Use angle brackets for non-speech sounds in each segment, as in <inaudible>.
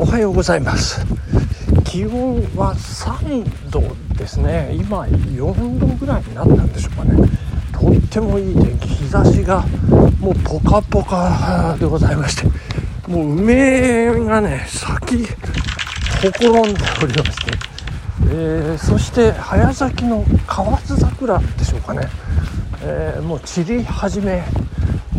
おはようございます。気温は3度ですね。今4度ぐらいになったんでしょうかね。とってもいい天気日差しがもうポカポカでございましてもう梅がね咲きほころんでおりまして、えー、そして早咲きの河津桜でしょうかね、えー、もう散り始め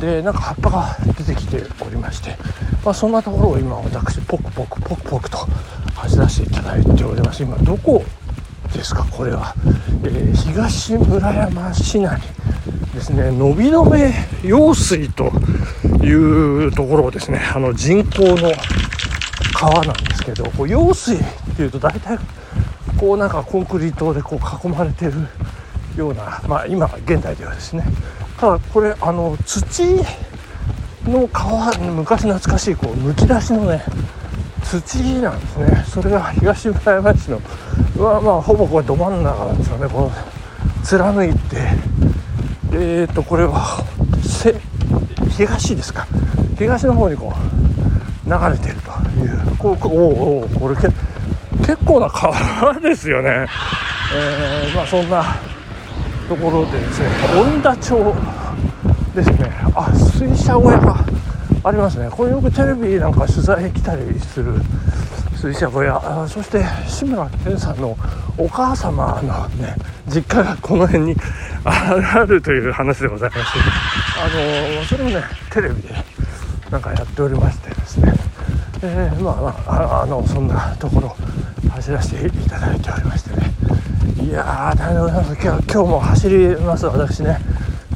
でなんか葉っぱが出てきておりまして、まあ、そんなところを今私ポクポクポクポクと走らせていただいております。今どこですかこれは、えー、東村山市内ですね。伸びの目用水というところをですね。あの人工の川なんですけどこう用水っていうと大体こうなんかコンクリートでこう囲まれてるようなまあ今現代ではですね。ただこれあの土の川昔懐かしいこうむき出しのね土なんですね。それが東村山市のはまあほぼこれど真ん中なんですよね。この貫いてえーとこれは東ですか。東の方にこう流れてるというこうおおこれ結構な川ですよね、えー、まあそんなところでですね恩田町ですね。あ水車小屋がありますね。これよくテレビなんか取材来たりする水車小屋。そして志村けんさんのお母様のね実家がこの辺に <laughs> あるという話でございましてあのそれもねテレビでなんかやっておりましてですね、えー、まあまああのそんなところ走らせていただいておりましてね。いやー大変でございます。今日今日も走ります私ね。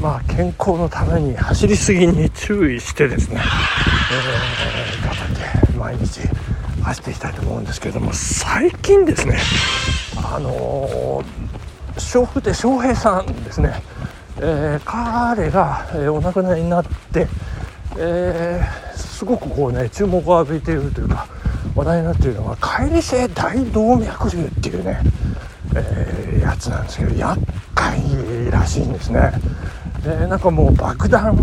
まあ、健康のために走りすぎに注意してですね、えー、頑張って毎日走っていきたいと思うんですけれども最近ですねあのー、笑福亭笑瓶さんですね、えー、彼が、えー、お亡くなりになって、えー、すごくこうね注目を浴びているというか話題になっているのが乖離性大動脈瘤っていうね、えー、やつなんですけど厄介らしいんですね。でなんかもう爆弾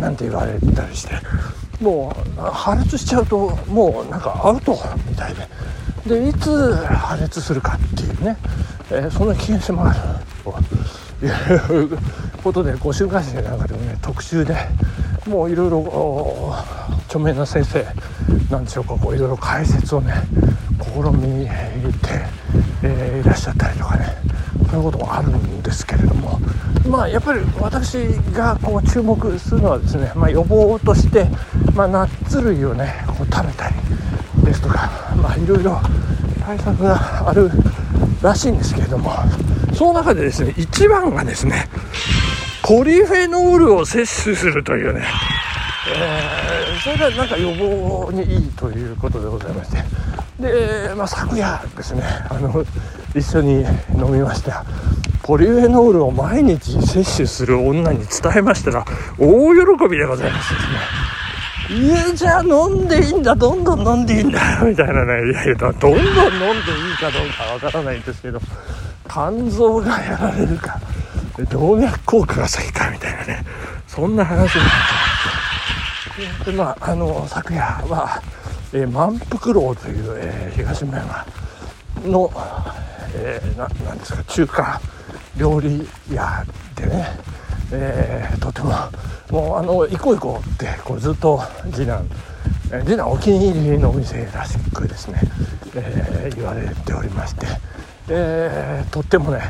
なんて言われたりしてもう破裂しちゃうともうなんかアウトみたいででいつ破裂するかっていうね、えー、そんな危険性もあるということでこう週刊誌の中でもね特集でもういろいろ著名な先生なんでしょうかこういろいろ解説をね試みて、えー、いらっしゃったりとかね。そういうこともあるんですけれども。まあやっぱり私がこう注目するのはですね、まあ、予防として、まあ、ナッツ類をねこう食べたりですとかまあいろいろ対策があるらしいんですけれども。その中でですね一番がですねポリフェノールを摂取するというね、えー、それがなんか予防にいいということでございまして。で、まあ、昨夜ですねあの一緒に飲みました。ポリフェノールを毎日摂取する女に伝えましたら大喜びでございますですね。いやじゃあ飲んでいいんだどんどん飲んでいいんだみたいなねいやいやどんどん飲んでいいかどうかわからないんですけど肝臓がやられるか動脈硬化が先かみたいなねそんな話になって。でまああの昨夜は、えー、満腹楼という、えー、東村山の、えー、ななんですか中華料理屋でね、えー、とてももうあの行こう行こうってこうずっと次男次男お気に入りのお店らしくですね、えー、言われておりまして、えー、とってもね、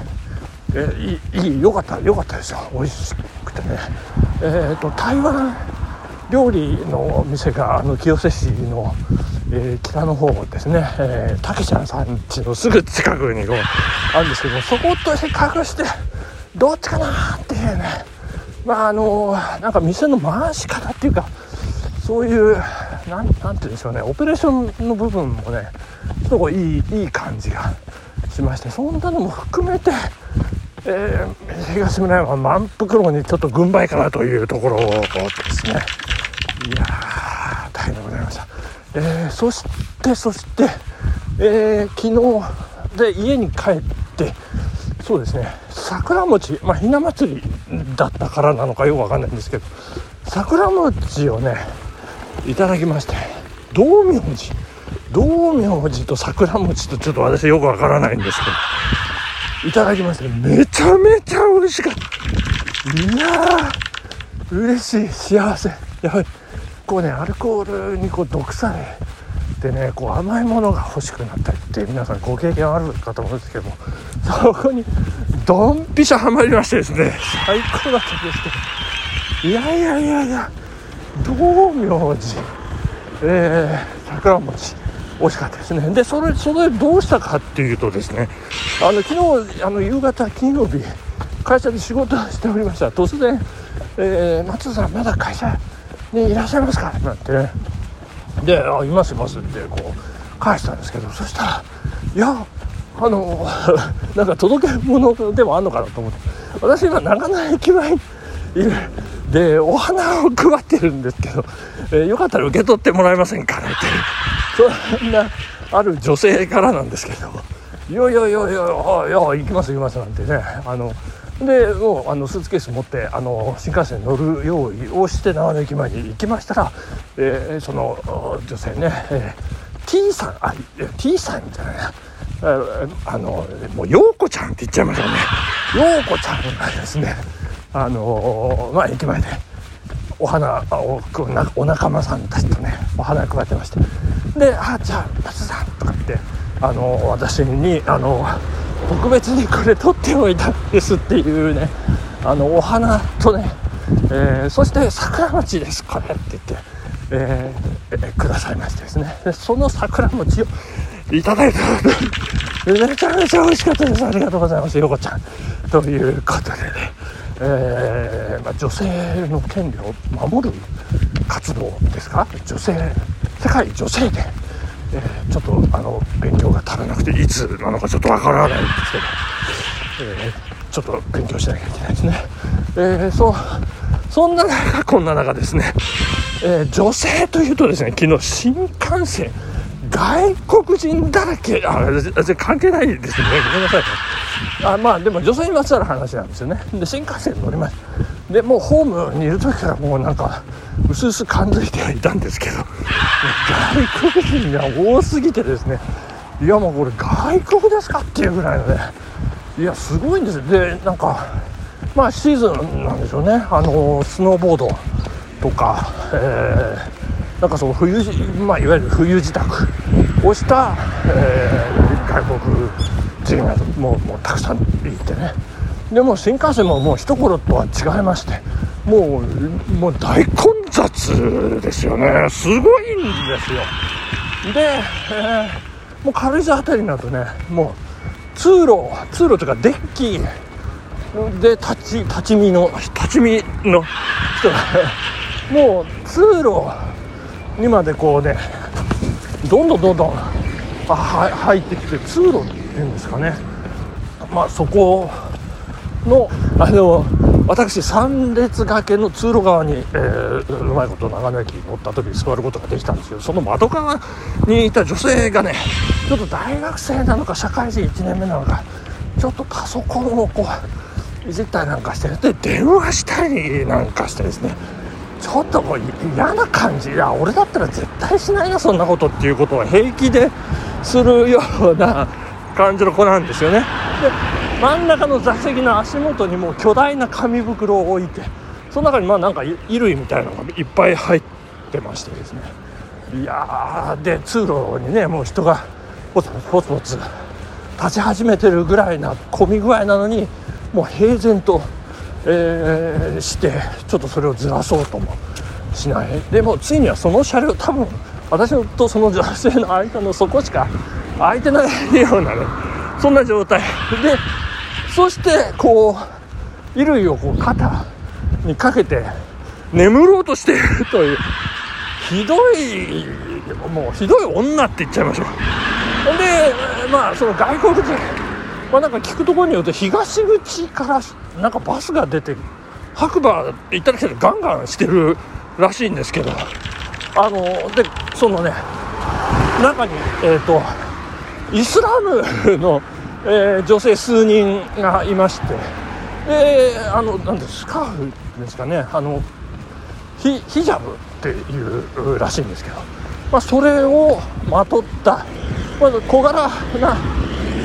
えー、いいいいよかったよかったですよ。美味しくてね。えーと、台湾料理の店があの清瀬市の、えー、北の方ですね、えー、たけちゃんさん家のすぐ近くにこう <laughs> あるんですけどそこと比較してどっちかなっていうね。まああのなんか店の回し方っていうかそういうなんなんて言うんでしょうね。オペレーションの部分もねちょっといいいい感じがしましてそんなのも含めて、えー、東村山満腹楼にちょっと軍配かなというところですねいやー大変でございました、えー、そしてそして、えー、昨日で家に帰ってそうですね桜餅まあひな祭りだったからなのかよくわかんないんですけど桜餅をねいただきまして道明寺道明寺と桜餅とちょっと私よくわからないんですけどいただきましてめちゃめちゃ美味しかった。いやー嬉しい幸せ。やはりこうねアルコールにこう毒されてねこう甘いものが欲しくなったりって皆さんご経験あるかと思うんですけどもそこにドンピシャハマりましてですね最高だったんですけどいやいやいやいや道明寺えー、桜餅美味しかったですね。でそれそれどうしたかっていうとですねあの昨日あの夕方金曜日会社で仕事しておりました。突然「えー、松田さんまだ会社にいらっしゃいますか?」なんてねで「あいますいます」ってこう返したんですけどそしたら「いやあの <laughs> なんか届け物でもあんのかなと思って私今長野駅前にいるでお花を配ってるんですけど、えー、よかったら受け取ってもらえませんかねってそんなある女性からなんですけど「いやいやいやいやいや行きます行きます」なんてねあのでもうあのスーツケース持ってあの新幹線に乗る用意をして長野駅前に行きましたら、えー、その女性ね、えー、T さんあ T さんじゃないな。あのもう陽子ちゃんって言っちゃいましたね。陽子ちゃんがですねあのまあ駅前でお花をお仲間さんたちとねお花を配ってましてで「あじゃあ松さん」とかってあの私にあの特別にこれ取っておいたんですっていうねあのお花とね、えー、そして桜餅ですこれって言って、えー、くださいましてですね。でその桜餅をいただいためちゃめちゃ美味しかったです。ありがとうございます。よこちゃん。ということでね、えーまあ、女性の権利を守る活動ですか？女性世界女性で、ちょっとあの勉強が足らなくていつなのかちょっとわからないんですけど、えー、ちょっと勉強しなきゃいけないですね、えー、そうそんな中こんな中ですね、え女性というとですね昨日新幹線外国人だらけ。あ関係ないですね。ごめんなさい。あまあでも女性にまつわる話なんですよね。で新幹線乗りました。でもうホームにいる時からもうなんかうすうす感づいてはいたんですけど。外国人が多すぎてですね。いやもうこれ外国ですかっていうぐらいのね。いやすごいんですよ。でなんかまあシーズンなんでしょうね。あのスノーボードとか、えー、なんかその冬、まあ、いわゆる冬支度をした、えー、外国人がもうもうたくさんいてね。でも新幹線ももう一頃とは違いましてもうもう大混雑ですよね。すごいんですよ。で、えー、もう軽井沢辺りになるとねもう通路通路というかデッキで立ち立ち見の立ち見の？人が <laughs> もう通路にまでこうねどんどんどんどん入ってきて通路っていうんですかね。まあそこの。あの私3列掛けの通路側に、えー、うまいこと長野駅に乗った時に座ることができたんですけどその窓側にいた女性がねちょっと大学生なのか社会人1年目なのかちょっとパソコンをこういじったりなんかしてで電話したりなんかしてですねちょっともう嫌な感じ。いや俺だったら絶対しないなそんなことっていうことを平気でするような感じの子なんですよね。真ん中の座席の足元にも巨大な紙袋を置いてその中にまあなんか衣類みたいなのがいっぱい入ってましてですね。いやで通路にねもう人がポツポツポツポツ立ち始めてるぐらいな混み具合なのにもう平然と、えー、してちょっとそれをずらそうともしない。でもついにはその車両多分私とその女性の間のそこしか空いてないようなねそんな状態。でそしてこう衣類をこう肩にかけて眠ろうとしているというひどいもうひどい女って言っちゃいましょう。でまあその外国人まあなんか聞くところによって東口からなんかバスが出て白馬行っただけでガンガンしてるらしいんですけど。あのでそのね中にえっ、ー、とイスラムの <laughs> えー、女性数人がいまして、えー、あのなんでスカーフですかね。あのヒヒジャブっていうらしいんですけど。まあ、それをまとったまず小柄な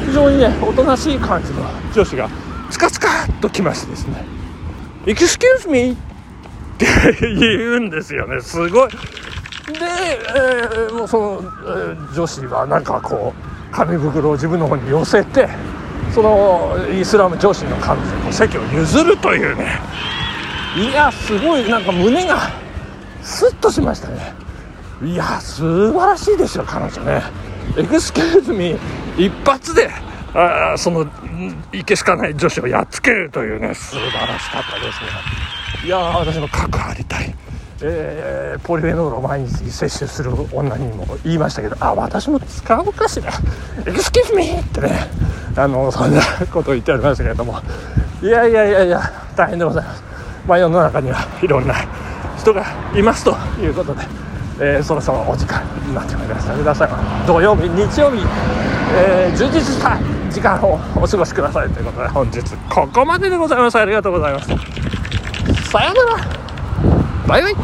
非常にねおとなしい感じの女子がチカチカっと来ましてですね「Excuse me」って言うんですよね。すごい。で、えー、もうその、えー、女子はなんかこう紙袋を自分の方に寄せてそのイスラム女子の彼女に席を譲るというね。いやすごいなんか胸がスッとしましたね。いや素晴らしいですよ彼女ね。エクスキューズミ一発であそのいけしかない女子をやっつけるというね。素晴らしかったですね。いや私も核ありたい。えー、ポリフェノールを毎日摂取する女にも言いましたけどあ私も使うかしら？エクスキューズミーってねあのそんなことを言っておりましたけれども。いやいやいやいや大変でございます。まあ世の中にはいろんな人がいますということで、えー、そろそろお時間になってまいりました。皆さん土曜日日曜日、えー、充実した時間をお過ごしくださいということで本日ここまででございます。ありがとうございましたさようなら。バイバイ